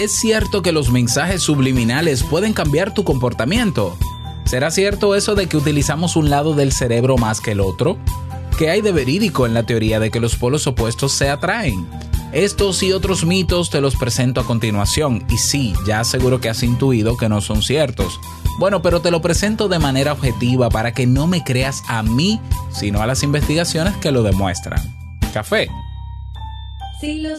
¿Es cierto que los mensajes subliminales pueden cambiar tu comportamiento? ¿Será cierto eso de que utilizamos un lado del cerebro más que el otro? ¿Qué hay de verídico en la teoría de que los polos opuestos se atraen? Estos y otros mitos te los presento a continuación y sí, ya seguro que has intuido que no son ciertos. Bueno, pero te lo presento de manera objetiva para que no me creas a mí, sino a las investigaciones que lo demuestran. Café. Si lo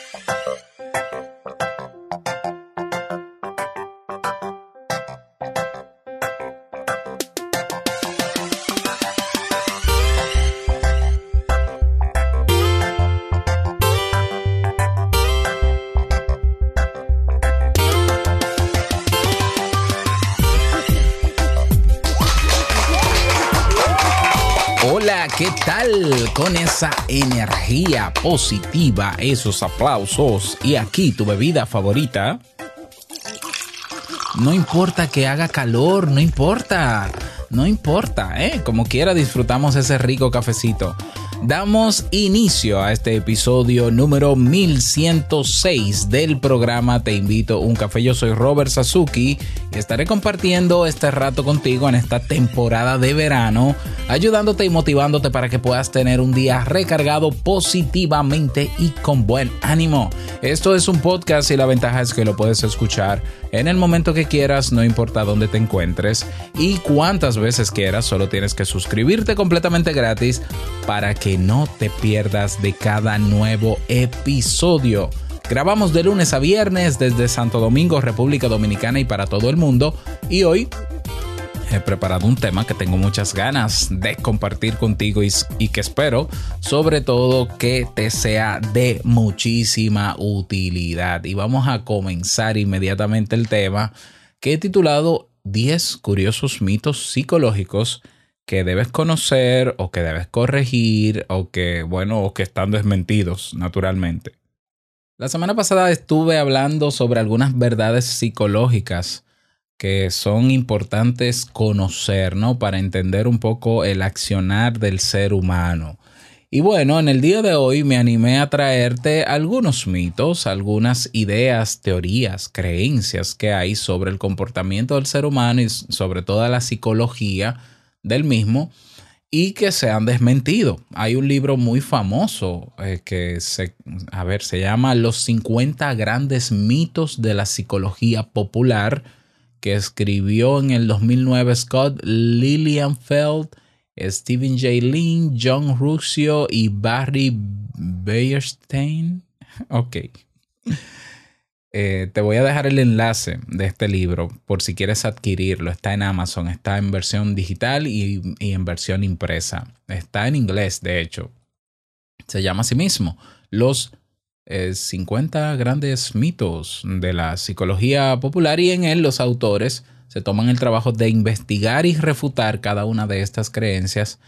Con esa energía positiva, esos aplausos y aquí tu bebida favorita. No importa que haga calor, no importa. No importa, ¿eh? Como quiera disfrutamos ese rico cafecito. Damos inicio a este episodio número 1106 del programa Te invito a un café. Yo soy Robert Sasuki y estaré compartiendo este rato contigo en esta temporada de verano, ayudándote y motivándote para que puedas tener un día recargado positivamente y con buen ánimo. Esto es un podcast y la ventaja es que lo puedes escuchar en el momento que quieras, no importa dónde te encuentres y cuántas veces quieras, solo tienes que suscribirte completamente gratis para que no te pierdas de cada nuevo episodio. Grabamos de lunes a viernes desde Santo Domingo, República Dominicana y para todo el mundo. Y hoy he preparado un tema que tengo muchas ganas de compartir contigo y, que espero sobre todo que te sea de muchísima utilidad. Y vamos a comenzar inmediatamente el tema que he titulado 10 curiosos mitos psicológicos que debes conocer o que debes corregir o que, bueno, o que están desmentidos naturalmente. La semana pasada estuve hablando sobre algunas verdades psicológicas que son importantes conocer, ¿no? Para entender un poco el accionar del ser humano. Y bueno, en el día de hoy me animé a traerte algunos mitos, algunas ideas, teorías, creencias que hay sobre el comportamiento del ser humano y sobre toda la psicología del mismo y que se han desmentido. Hay un libro muy famoso eh, que se, a ver, se llama Los 50 grandes mitos de la psicología popular que escribió en el 2009 Scott Lilienfeld, Stephen J. Lin, John Ruscio y Barry Beierstein. Ok. Eh, te voy a dejar el enlace de este libro por si quieres adquirirlo. Está en Amazon, está en versión digital y, y en versión impresa. Está en inglés, de hecho. Se llama a sí mismo Los eh, 50 grandes mitos de la psicología popular y en él los autores se toman el trabajo de investigar y refutar cada una de estas creencias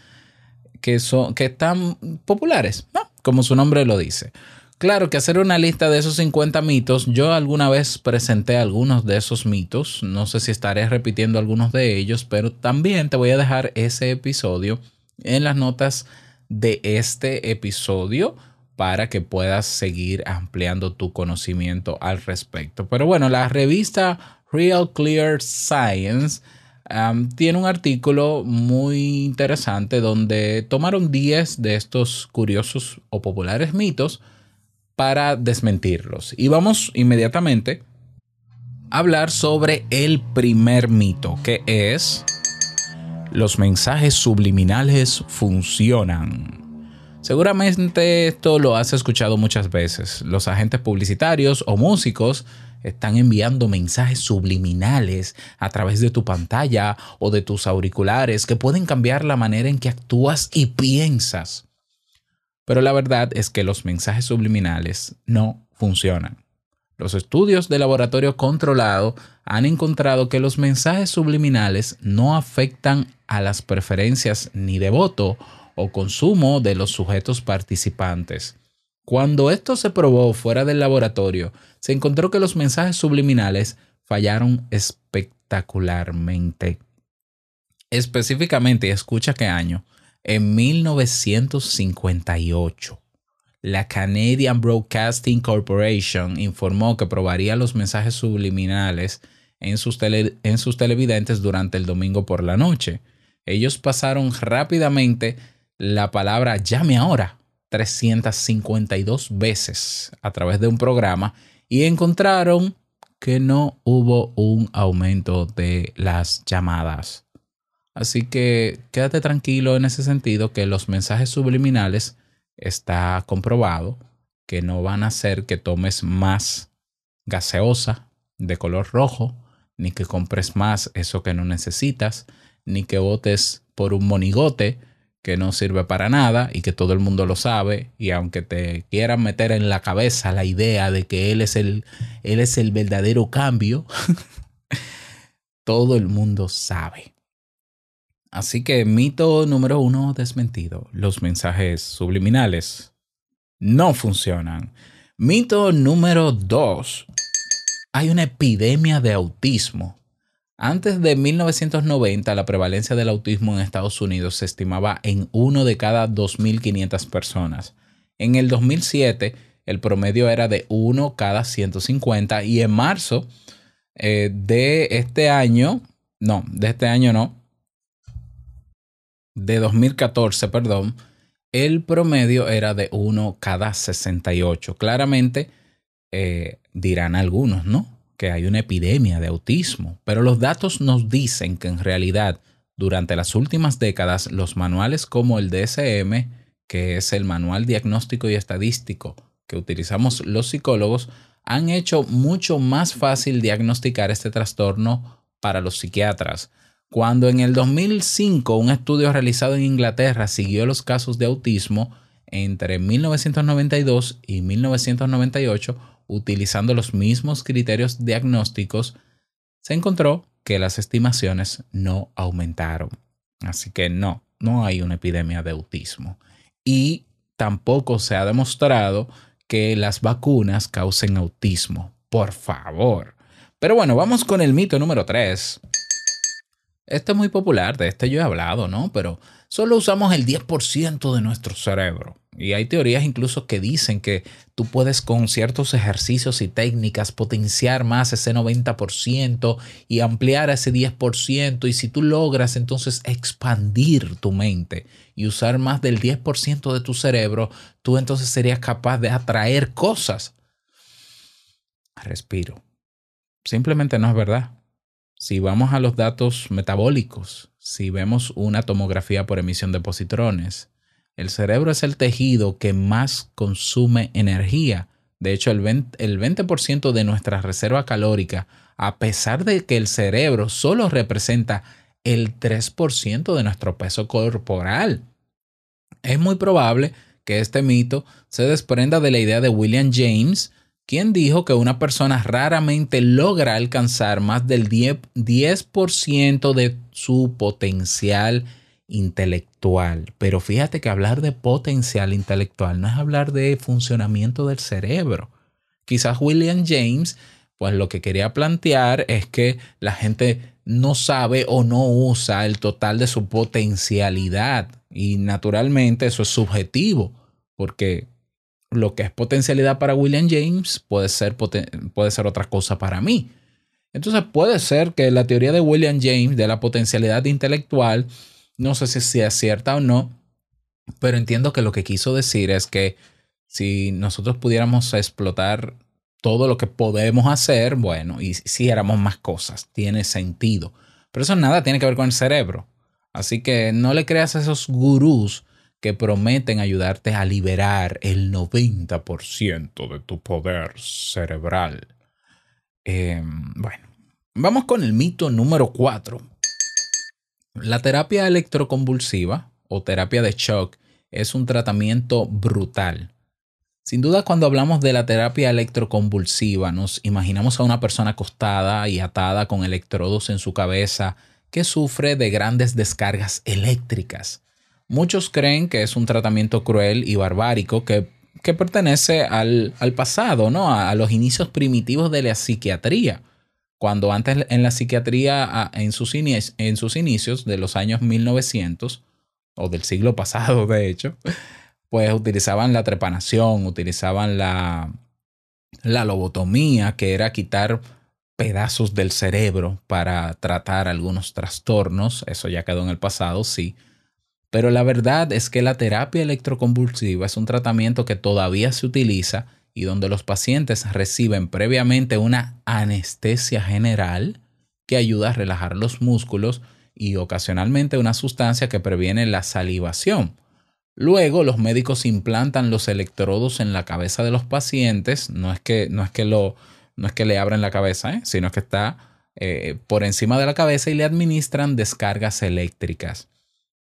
que, son, que están populares, como su nombre lo dice. Claro que hacer una lista de esos 50 mitos, yo alguna vez presenté algunos de esos mitos, no sé si estaré repitiendo algunos de ellos, pero también te voy a dejar ese episodio en las notas de este episodio para que puedas seguir ampliando tu conocimiento al respecto. Pero bueno, la revista Real Clear Science um, tiene un artículo muy interesante donde tomaron 10 de estos curiosos o populares mitos para desmentirlos. Y vamos inmediatamente a hablar sobre el primer mito, que es los mensajes subliminales funcionan. Seguramente esto lo has escuchado muchas veces. Los agentes publicitarios o músicos están enviando mensajes subliminales a través de tu pantalla o de tus auriculares que pueden cambiar la manera en que actúas y piensas. Pero la verdad es que los mensajes subliminales no funcionan. Los estudios de laboratorio controlado han encontrado que los mensajes subliminales no afectan a las preferencias ni de voto o consumo de los sujetos participantes. Cuando esto se probó fuera del laboratorio, se encontró que los mensajes subliminales fallaron espectacularmente. Específicamente, escucha qué año, en 1958. La Canadian Broadcasting Corporation informó que probaría los mensajes subliminales en sus, tele- en sus televidentes durante el domingo por la noche. Ellos pasaron rápidamente la palabra llame ahora 352 veces a través de un programa y encontraron que no hubo un aumento de las llamadas. Así que quédate tranquilo en ese sentido que los mensajes subliminales está comprobado que no van a hacer que tomes más gaseosa de color rojo, ni que compres más eso que no necesitas, ni que votes por un monigote que no sirve para nada y que todo el mundo lo sabe y aunque te quieran meter en la cabeza la idea de que él es el él es el verdadero cambio, todo el mundo sabe. Así que mito número uno desmentido. Los mensajes subliminales no funcionan. Mito número dos. Hay una epidemia de autismo. Antes de 1990, la prevalencia del autismo en Estados Unidos se estimaba en uno de cada 2.500 personas. En el 2007, el promedio era de uno cada 150 y en marzo eh, de este año, no, de este año no, de 2014, perdón, el promedio era de 1 cada 68. Claramente eh, dirán algunos, ¿no? Que hay una epidemia de autismo, pero los datos nos dicen que en realidad durante las últimas décadas los manuales como el DSM, que es el Manual Diagnóstico y Estadístico que utilizamos los psicólogos, han hecho mucho más fácil diagnosticar este trastorno para los psiquiatras. Cuando en el 2005 un estudio realizado en Inglaterra siguió los casos de autismo entre 1992 y 1998 utilizando los mismos criterios diagnósticos, se encontró que las estimaciones no aumentaron. Así que no, no hay una epidemia de autismo. Y tampoco se ha demostrado que las vacunas causen autismo. Por favor. Pero bueno, vamos con el mito número 3. Este es muy popular, de este yo he hablado, ¿no? Pero solo usamos el 10% de nuestro cerebro. Y hay teorías incluso que dicen que tú puedes con ciertos ejercicios y técnicas potenciar más ese 90% y ampliar ese 10%. Y si tú logras entonces expandir tu mente y usar más del 10% de tu cerebro, tú entonces serías capaz de atraer cosas. Respiro. Simplemente no es verdad. Si vamos a los datos metabólicos, si vemos una tomografía por emisión de positrones, el cerebro es el tejido que más consume energía. De hecho, el 20%, el 20 de nuestra reserva calórica, a pesar de que el cerebro solo representa el 3% de nuestro peso corporal. Es muy probable que este mito se desprenda de la idea de William James, quien dijo que una persona raramente logra alcanzar más del 10%, 10 de su potencial intelectual. Pero fíjate que hablar de potencial intelectual no es hablar de funcionamiento del cerebro. Quizás William James, pues lo que quería plantear es que la gente no sabe o no usa el total de su potencialidad. Y naturalmente eso es subjetivo, porque lo que es potencialidad para William James puede ser, puede ser otra cosa para mí. Entonces puede ser que la teoría de William James de la potencialidad intelectual, no sé si sea cierta o no, pero entiendo que lo que quiso decir es que si nosotros pudiéramos explotar todo lo que podemos hacer, bueno, y si éramos más cosas, tiene sentido. Pero eso nada tiene que ver con el cerebro. Así que no le creas a esos gurús que prometen ayudarte a liberar el 90% de tu poder cerebral. Eh, bueno, vamos con el mito número 4. La terapia electroconvulsiva o terapia de shock es un tratamiento brutal. Sin duda, cuando hablamos de la terapia electroconvulsiva, nos imaginamos a una persona acostada y atada con electrodos en su cabeza que sufre de grandes descargas eléctricas. Muchos creen que es un tratamiento cruel y barbárico que, que pertenece al, al, pasado, ¿no? A, los inicios primitivos de la psiquiatría. Cuando antes en la psiquiatría, en sus, inicios, en sus inicios de los años 1900, o del siglo pasado, de hecho, pues utilizaban la trepanación, utilizaban la, la lobotomía, que era quitar pedazos del cerebro para tratar algunos trastornos. Eso ya quedó en el pasado, sí. Pero la verdad es que la terapia electroconvulsiva es un tratamiento que todavía se utiliza y donde los pacientes reciben previamente una anestesia general que ayuda a relajar los músculos y ocasionalmente una sustancia que previene la salivación. Luego los médicos implantan los electrodos en la cabeza de los pacientes, no es que, no es que, lo, no es que le abren la cabeza, ¿eh? sino que está eh, por encima de la cabeza y le administran descargas eléctricas.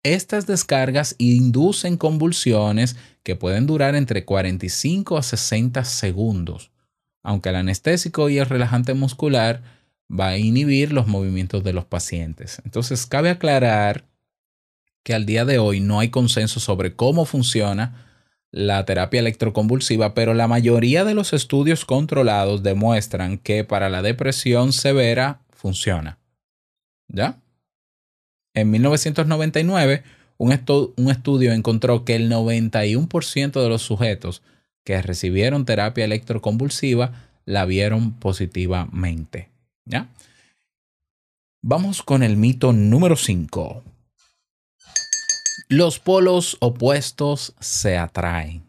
Estas descargas inducen convulsiones que pueden durar entre 45 a 60 segundos, aunque el anestésico y el relajante muscular va a inhibir los movimientos de los pacientes. Entonces, cabe aclarar que al día de hoy no hay consenso sobre cómo funciona la terapia electroconvulsiva, pero la mayoría de los estudios controlados demuestran que para la depresión severa funciona. ¿Ya? En 1999, un, un estudio encontró que el 91% de los sujetos que recibieron terapia electroconvulsiva la vieron positivamente. ¿Ya? Vamos con el mito número 5. Los polos opuestos se atraen.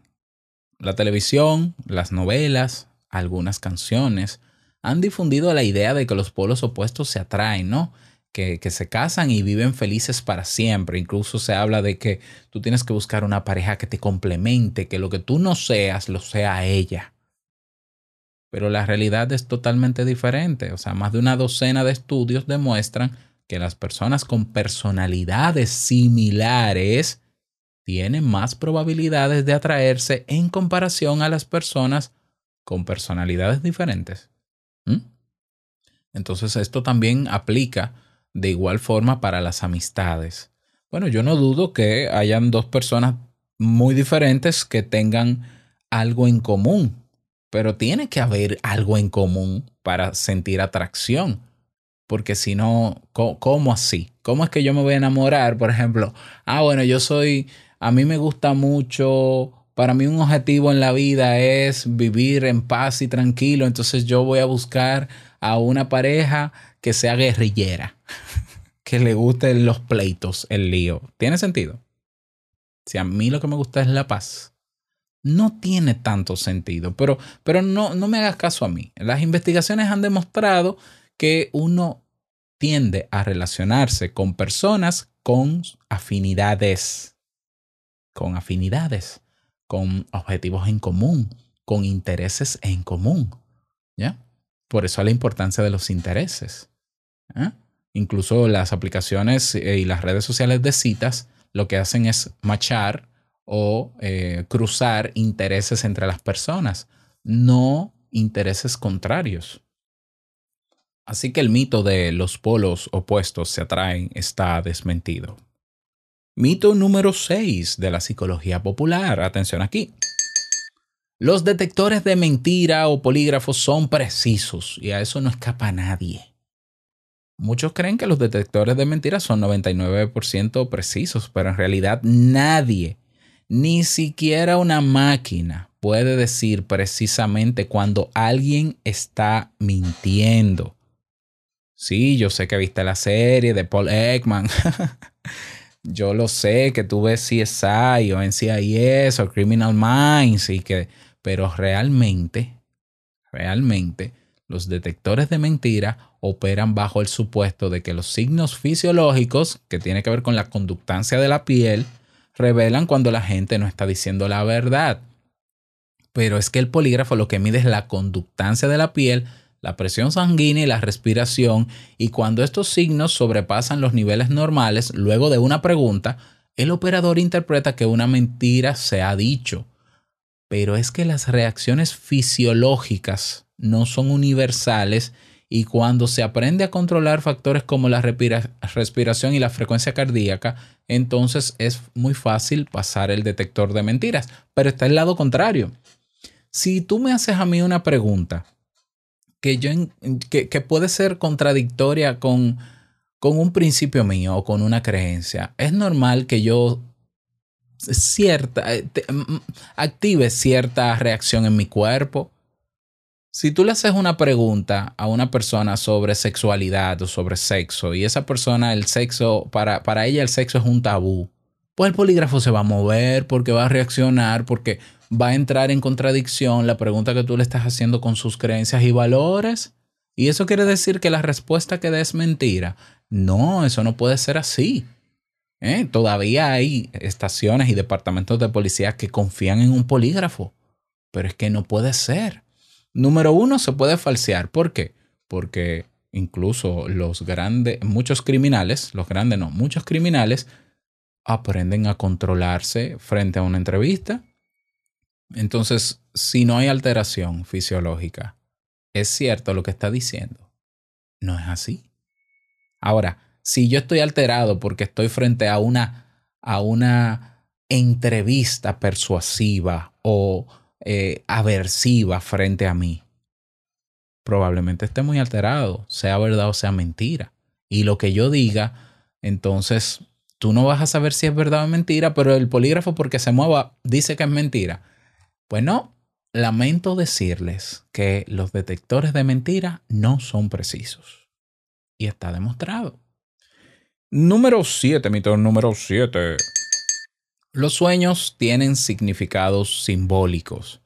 La televisión, las novelas, algunas canciones han difundido la idea de que los polos opuestos se atraen, ¿no? Que, se casan y viven felices para siempre. Incluso se habla de que tú tienes que buscar una pareja que te complemente, que lo que tú no seas lo sea ella. Pero la realidad es totalmente diferente. O sea, más de una docena de estudios demuestran que las personas con personalidades similares tienen más probabilidades de atraerse en comparación a las personas con personalidades diferentes. ¿Mm? Entonces esto también aplica de igual forma para las amistades. Bueno, yo no dudo que hayan dos personas muy diferentes que tengan algo en común, pero tiene que haber algo en común para sentir atracción porque si no, ¿cómo, así? ¿Cómo es que yo me voy a enamorar? Por ejemplo, ah, bueno, yo soy, a mí me gusta mucho, para mí un objetivo en la vida es vivir en paz y tranquilo, entonces yo voy a buscar a una pareja que sea guerrillera, que le gusten los pleitos, el lío. ¿Tiene sentido? Si a mí lo que me gusta es la paz, no tiene tanto sentido, pero, pero no, no me hagas caso a mí. Las investigaciones han demostrado que uno tiende a relacionarse con personas con afinidades, con afinidades, con objetivos en común, con intereses en común. ¿Ya? Por eso la importancia de los intereses. ¿Eh? Incluso las aplicaciones eh, y las redes sociales de citas lo que hacen es machar o eh, cruzar intereses entre las personas, no intereses contrarios. Así que el mito de los polos opuestos se atraen está desmentido. Mito número 6 de la psicología popular. Atención aquí. Los detectores de mentira o polígrafos son precisos y a eso no escapa nadie. Muchos creen que los detectores de mentiras son 99% precisos, pero en realidad nadie, ni siquiera una máquina, puede decir precisamente cuando alguien está mintiendo. Sí, yo sé que viste la serie de Paul Ekman. yo lo sé que tú ves CSI o NCIS o Criminal Minds y que, pero realmente, realmente, los detectores de mentira operan bajo el supuesto de que los signos fisiológicos, que tiene que ver con la conductancia de la piel, revelan cuando la gente no está diciendo la verdad. Pero es que el polígrafo lo que mide es la conductancia de la piel la presión sanguínea y la respiración, y cuando estos signos sobrepasan los niveles normales, luego de una pregunta, el operador interpreta que una mentira se ha dicho. Pero es que las reacciones fisiológicas no son universales y cuando se aprende a controlar factores como la respira- respiración y la frecuencia cardíaca, entonces es muy fácil pasar el detector de mentiras. Pero está el lado contrario. Si tú me haces a mí una pregunta que, yo, que puede ser contradictoria con, con un principio mío o con una creencia, es normal que yo cierta, eh, active cierta reacción en mi cuerpo. Si tú le haces una pregunta a una persona sobre sexualidad o sobre sexo y esa persona, el sexo, para, para ella el sexo es un tabú, pues el polígrafo se va a mover porque va a reaccionar, porque va a entrar en contradicción la pregunta que tú le estás haciendo con sus creencias y valores. Y eso quiere decir que la respuesta que dé es mentira. No, eso no puede ser así. ¿Eh? Todavía hay estaciones y departamentos de policía que confían en un polígrafo, pero es que no puede ser. Número uno, se puede falsear. ¿Por qué? Porque incluso los grandes, muchos criminales, los grandes no, muchos criminales aprenden a controlarse frente a una entrevista. Entonces, si no hay alteración fisiológica, es cierto lo que está diciendo. No es así. Ahora, si yo estoy alterado porque estoy frente a una, a una entrevista persuasiva o eh, aversiva frente a mí, probablemente esté muy alterado, sea verdad o sea mentira. Y lo que yo diga, entonces tú no vas a saber si es verdad o mentira, pero el polígrafo porque se mueva dice que es mentira. Pues no, lamento decirles que los detectores de mentira no son precisos. Y está demostrado. Número 7, mito número 7. Los sueños tienen significados simbólicos.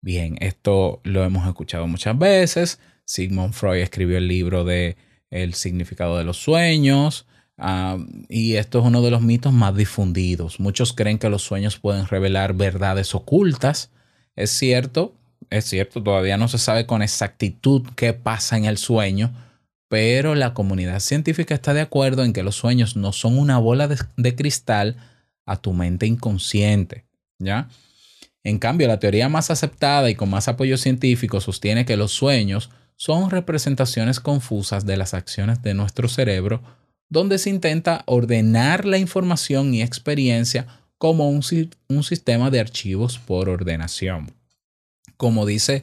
Bien, esto lo hemos escuchado muchas veces. Sigmund Freud escribió el libro de El significado de los sueños. y esto es uno de los mitos más difundidos. Muchos creen que los sueños pueden revelar verdades ocultas. Es cierto, es cierto, todavía no se sabe con exactitud qué pasa en el sueño, pero la comunidad científica está de acuerdo en que los sueños no son una bola de, cristal a tu mente inconsciente, ¿ya? En cambio, la teoría más aceptada y con más apoyo científico sostiene que los sueños son representaciones confusas de las acciones de nuestro cerebro, donde se intenta ordenar la información y experiencia como un, un sistema de archivos por ordenación. Como dice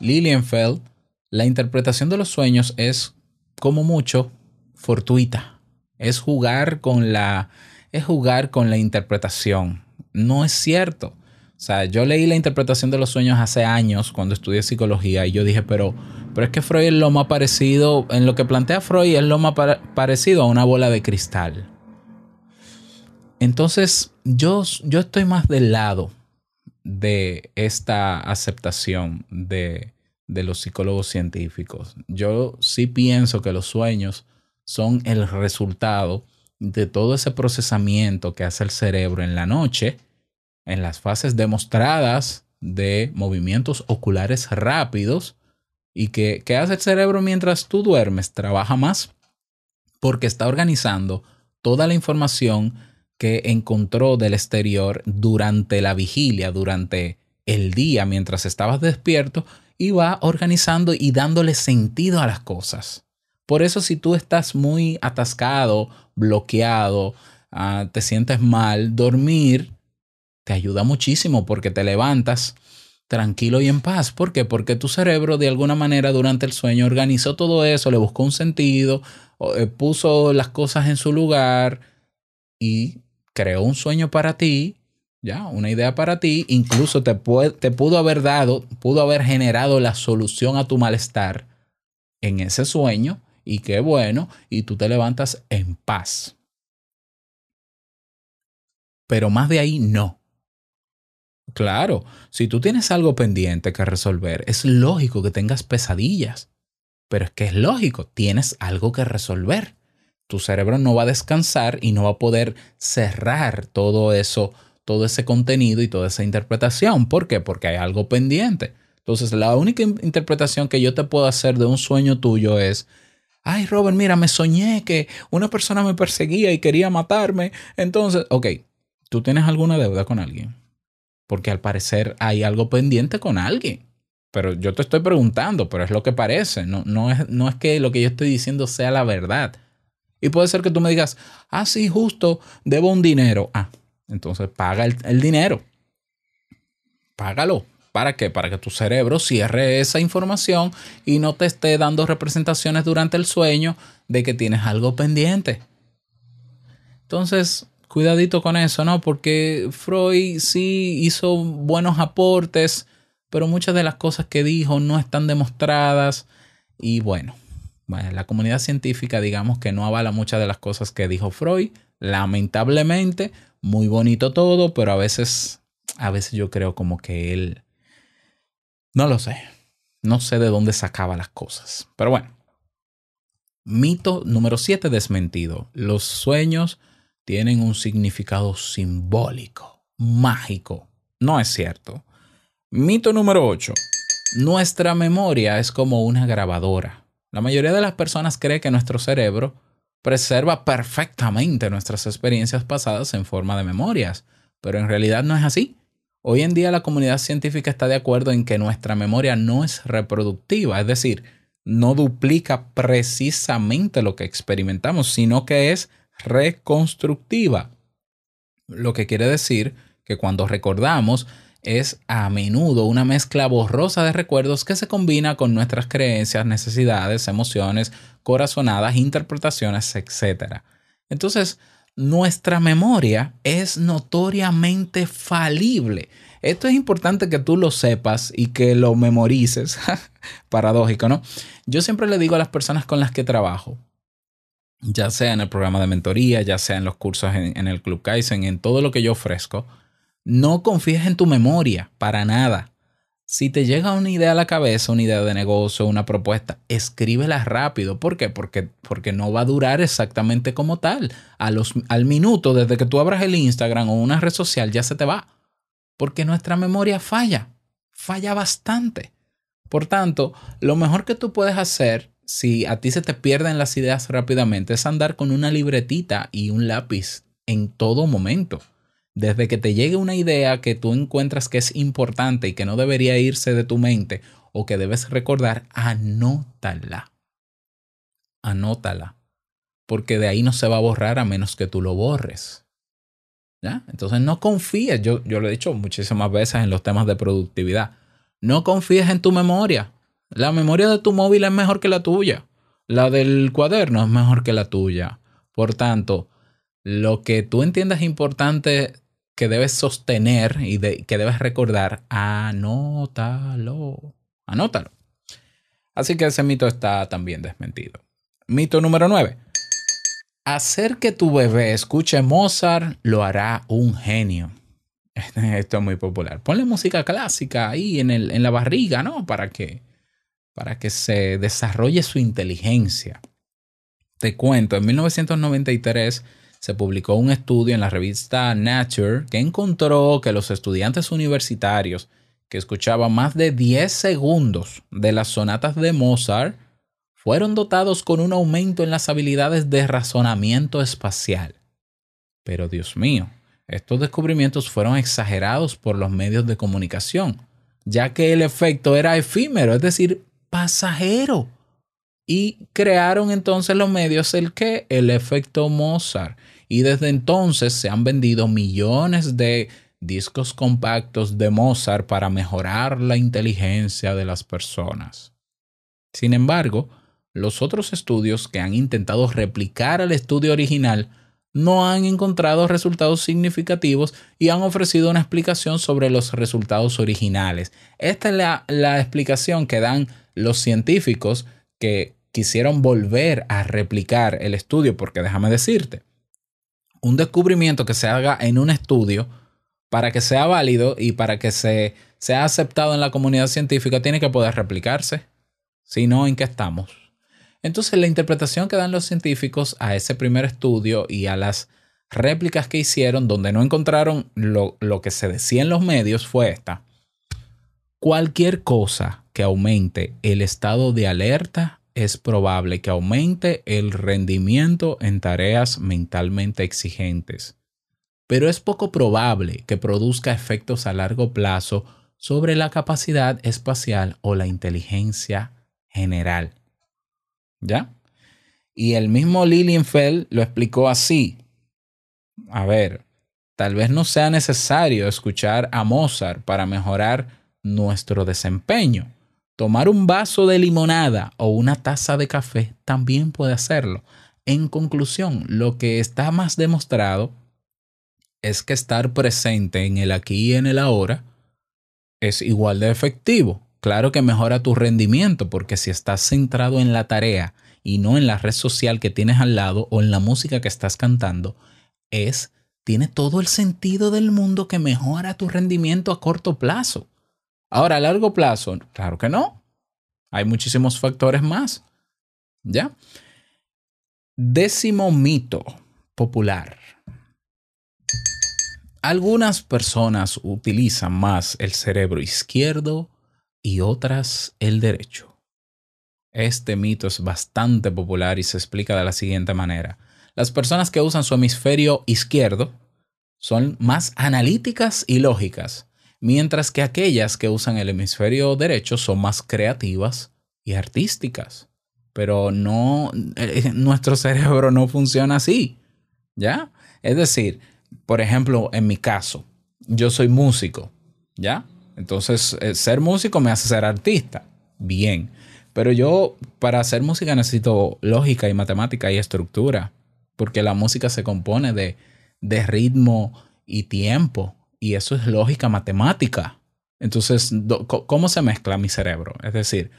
Lilienfeld, la interpretación de los sueños es, como mucho, fortuita. Es jugar con la, es jugar con la interpretación. No es cierto. O sea, yo leí la interpretación de los sueños hace años cuando estudié psicología y yo dije, pero, pero es que Freud es lo más parecido, en lo que plantea Freud es lo más pa- parecido a una bola de cristal. Entonces, yo, yo estoy más del lado de esta aceptación de, de los psicólogos científicos. Yo sí pienso que los sueños son el resultado de todo ese procesamiento que hace el cerebro en la noche, en las fases demostradas de movimientos oculares rápidos y que, que hace el cerebro mientras tú duermes, trabaja más porque está organizando toda la información que encontró del exterior durante la vigilia, durante el día, mientras estabas despierto, y va organizando y dándole sentido a las cosas. Por eso si tú estás muy atascado, bloqueado, ah, te sientes mal, dormir te ayuda muchísimo porque te levantas tranquilo y en paz. ¿Por qué? Porque tu cerebro de alguna manera durante el sueño organizó todo eso, le buscó un sentido, eh, puso las cosas en su lugar y creó un sueño para ti, ya, una idea para ti, incluso te, puede- te pudo haber dado, pudo haber generado la solución a tu malestar en ese sueño y qué bueno, y tú te levantas en paz. Pero más de ahí no. Claro, si tú tienes algo pendiente que resolver, es lógico que tengas pesadillas. Pero es que es lógico, tienes algo que resolver. Tu cerebro no va a descansar y no va a poder cerrar todo eso, todo ese contenido y toda esa interpretación. ¿Por qué? Porque hay algo pendiente. Entonces, la única in- interpretación que yo te puedo hacer de un sueño tuyo es, ay, Robert, mira, me soñé que una persona me perseguía y quería matarme. Entonces, ok, ¿tú tienes alguna deuda con alguien? Porque al parecer hay algo pendiente con alguien. Pero yo te estoy preguntando, pero es lo que parece. No, no, es, no es que lo que yo estoy diciendo sea la verdad. Y puede ser que tú me digas, ah, sí, justo, debo un dinero. Ah, entonces paga el, el dinero. Págalo. ¿Para qué? Para que tu cerebro cierre esa información y no te esté dando representaciones durante el sueño de que tienes algo pendiente. Entonces, cuidadito con eso, ¿no? Porque Freud sí hizo buenos aportes, pero muchas de las cosas que dijo no están demostradas. Y bueno, la comunidad científica digamos que no avala muchas de las cosas que dijo Freud. Lamentablemente, muy bonito todo, pero a veces, a veces yo creo como que él, no lo sé, no sé de dónde sacaba las cosas. Pero bueno, mito número 7 desmentido. Los sueños tienen un significado simbólico, mágico. No es cierto. Mito número 8. Nuestra memoria es como una grabadora. La mayoría de las personas cree que nuestro cerebro preserva perfectamente nuestras experiencias pasadas en forma de memorias, pero en realidad no es así. Hoy en día la comunidad científica está de acuerdo en que nuestra memoria no es reproductiva, es decir, no duplica precisamente lo que experimentamos, sino que es reconstructiva. Lo que quiere decir que cuando recordamos es a menudo una mezcla borrosa de recuerdos que se combina con nuestras creencias, necesidades, emociones, corazonadas, interpretaciones, etc. Entonces, nuestra memoria es notoriamente falible. Esto es importante que tú lo sepas y que lo memorices. Paradójico, ¿no? Yo siempre le digo a las personas con las que trabajo, ya sea en el programa de mentoría, ya sea en los cursos en, en el Club Kaizen, en todo lo que yo ofrezco, no confíes en tu memoria para nada. Si te llega una idea a la cabeza, una idea de negocio, una propuesta, escríbela rápido. ¿Por qué? Porque, porque no va a durar exactamente como tal. A los, al minuto, desde que tú abras el Instagram o una red social, ya se te va. Porque nuestra memoria falla. Falla bastante. Por tanto, lo mejor que tú puedes hacer si a ti se te pierden las ideas rápidamente es andar con una libretita y un lápiz en todo momento. Desde que te llegue una idea que tú encuentras que es importante y que no debería irse de tu mente o que debes recordar, anótala. Anótala. Porque de ahí no se va a borrar a menos que tú lo borres. ¿Ya? Entonces no confíes, yo, yo lo he dicho muchísimas veces en los temas de productividad, no confíes en tu memoria. La memoria de tu móvil es mejor que la tuya. La del cuaderno es mejor que la tuya. Por tanto, lo que tú entiendas importante que debes sostener y de, que debes recordar, anótalo. Anótalo. Así que ese mito está también desmentido. Mito número 9. Hacer que tu bebé escuche Mozart lo hará un genio. Esto es muy popular. Ponle música clásica ahí en, el, en la barriga, ¿no? Para que, para que se desarrolle su inteligencia. Te cuento, en 1993 se publicó un estudio en la revista Nature que encontró que los estudiantes universitarios que escuchaban más de 10 segundos de las sonatas de Mozart fueron dotados con un aumento en las habilidades de razonamiento espacial. Pero Dios mío, estos descubrimientos fueron exagerados por los medios de comunicación, ya que el efecto era efímero, es decir, pasajero. Y crearon entonces los medios el que el efecto Mozart. Y desde entonces se han vendido millones de discos compactos de Mozart para mejorar la inteligencia de las personas. Sin embargo, los otros estudios que han intentado replicar el estudio original no han encontrado resultados significativos y han ofrecido una explicación sobre los resultados originales. Esta es la, la explicación que dan los científicos que quisieron volver a replicar el estudio, porque déjame decirte, un descubrimiento que se haga en un estudio para que sea válido y para que se, sea aceptado en la comunidad científica tiene que poder replicarse. Si no, ¿en qué estamos? Entonces, la interpretación que dan los científicos a ese primer estudio y a las réplicas que hicieron donde no encontraron lo, lo que se decía en los medios fue esta. cualquier cosa que aumente el estado de alerta es probable que aumente el rendimiento en tareas mentalmente exigentes. Pero es poco probable que produzca efectos a largo plazo sobre la capacidad espacial o la inteligencia general. ¿Ya? Y el mismo Lilienfeld lo explicó así. A ver, tal vez no sea necesario escuchar a Mozart para mejorar nuestro desempeño. Tomar un vaso de limonada o una taza de café también puede hacerlo. En conclusión, lo que está más demostrado es que estar presente en el aquí y en el ahora es igual de efectivo. Claro que mejora tu rendimiento porque si estás centrado en la tarea y no en la red social que tienes al lado o en la música que estás cantando, es tiene todo el sentido del mundo que mejora tu rendimiento a corto plazo. Ahora, a largo plazo, claro que no. Hay muchísimos factores más. ¿Ya? Décimo mito popular. Algunas personas utilizan más el cerebro izquierdo y otras el derecho. Este mito es bastante popular y se explica de la siguiente manera. Las personas que usan su hemisferio izquierdo son más analíticas y lógicas, mientras que aquellas que usan el hemisferio derecho son más creativas y artísticas. Pero no, eh, nuestro cerebro no funciona así, ¿ya? Es decir, por ejemplo, en mi caso, yo soy músico, ¿ya? Entonces, eh, ser músico me hace ser artista, bien. Pero yo, para hacer música necesito lógica y matemática y estructura, porque la música se compone de, de ritmo y tiempo, y eso es lógica matemática. Entonces, ¿cómo se mezcla mi cerebro? Es decir,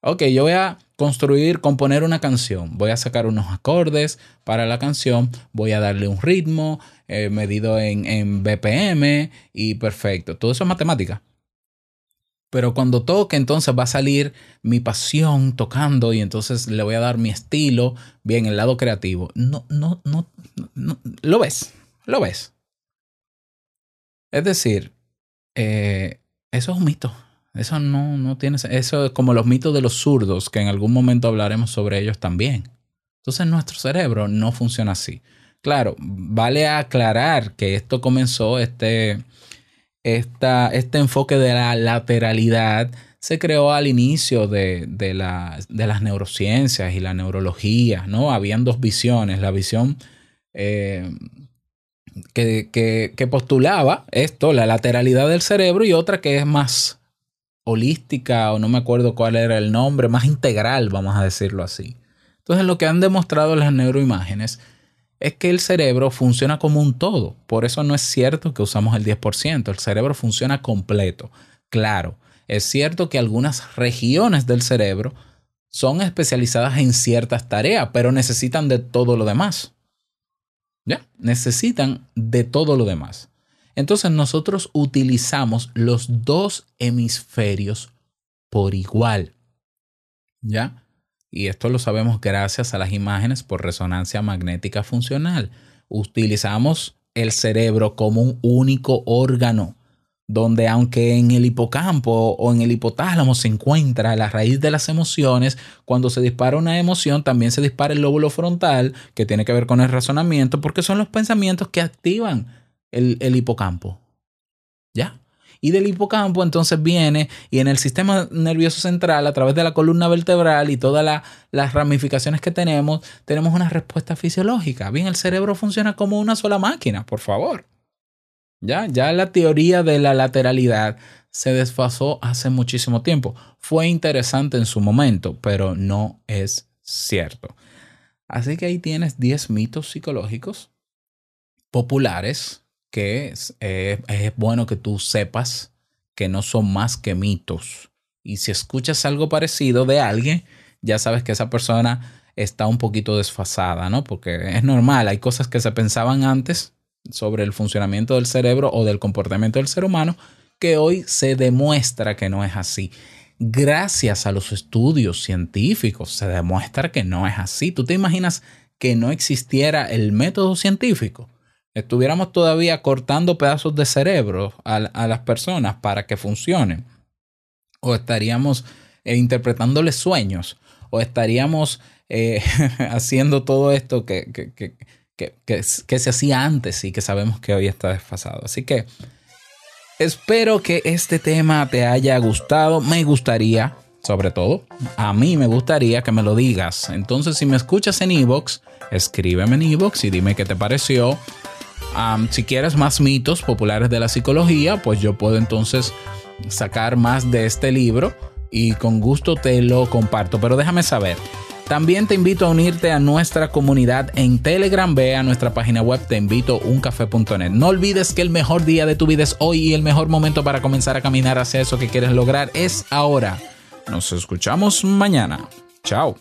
ok, yo voy a construir, componer una canción, voy a sacar unos acordes para la canción, voy a darle un ritmo eh, medido en, en BPM y perfecto. Todo eso es matemática. Pero cuando toque, entonces va a salir mi pasión tocando y entonces le voy a dar mi estilo, bien, el lado creativo. No, no, no, no, lo ves, lo ves. Es decir, eh, eso es un mito. Eso no, no tiene. Eso es como los mitos de los zurdos, que en algún momento hablaremos sobre ellos también. Entonces, nuestro cerebro no funciona así. Claro, vale aclarar que esto comenzó, este, esta, este enfoque de la lateralidad se creó al inicio de, de, la, de, las neurociencias y la neurología, ¿no? Habían dos visiones, la visión eh, que, postulaba esto, la lateralidad del cerebro, y otra que es más holística, o no me acuerdo cuál era el nombre, más integral, vamos a decirlo así. Entonces, lo que han demostrado las neuroimágenes es que el cerebro funciona como un todo. Por eso no es cierto que usamos el 10%. El cerebro funciona completo. Claro, es cierto que algunas regiones del cerebro son especializadas en ciertas tareas, pero necesitan de todo lo demás. ¿Ya? Necesitan de todo lo demás. Entonces nosotros utilizamos los dos hemisferios por igual. ¿Ya? Y esto lo sabemos gracias a las imágenes por resonancia magnética funcional. Utilizamos el cerebro como un único órgano, donde aunque en el hipocampo o en el hipotálamo se encuentra la raíz de las emociones, cuando se dispara una emoción también se dispara el lóbulo frontal, que tiene que ver con el razonamiento, porque son los pensamientos que activan el, hipocampo. ¿Ya? Y del hipocampo entonces viene y en el sistema nervioso central, a través de la columna vertebral y todas las ramificaciones que tenemos, tenemos una respuesta fisiológica. Bien, el cerebro funciona como una sola máquina, por favor. Ya, ya la teoría de la lateralidad se desfasó hace muchísimo tiempo. Fue interesante en su momento, pero no es cierto. Así que ahí tienes 10 mitos psicológicos populares que es, eh, es bueno que tú sepas que no son más que mitos. Y si escuchas algo parecido de alguien, ya sabes que esa persona está un poquito desfasada, ¿no? Porque es normal, hay cosas que se pensaban antes sobre el funcionamiento del cerebro o del comportamiento del ser humano que hoy se demuestra que no es así. Gracias a los estudios científicos se demuestra que no es así. ¿Tú te imaginas que no existiera el método científico? estuviéramos todavía cortando pedazos de cerebro a, a las personas para que funcionen. o estaríamos eh, interpretándole sueños, o estaríamos eh, haciendo todo esto que, que, que, que, que, se hacía antes y que sabemos que hoy está desfasado. Así que espero que este tema te haya gustado. Me gustaría, sobre todo, a mí me gustaría que me lo digas. Entonces, si me escuchas en Evox, escríbeme en Evox y dime qué te pareció. Si quieres más mitos populares de la psicología, pues yo puedo entonces sacar más de este libro y con gusto te lo comparto. Pero déjame saber. También te invito a unirte a nuestra comunidad en Telegram. Ve a nuestra página web te invito uncafe.net. No olvides que el mejor día de tu vida es hoy y el mejor momento para comenzar a caminar hacia eso que quieres lograr es ahora. Nos escuchamos mañana. Chao.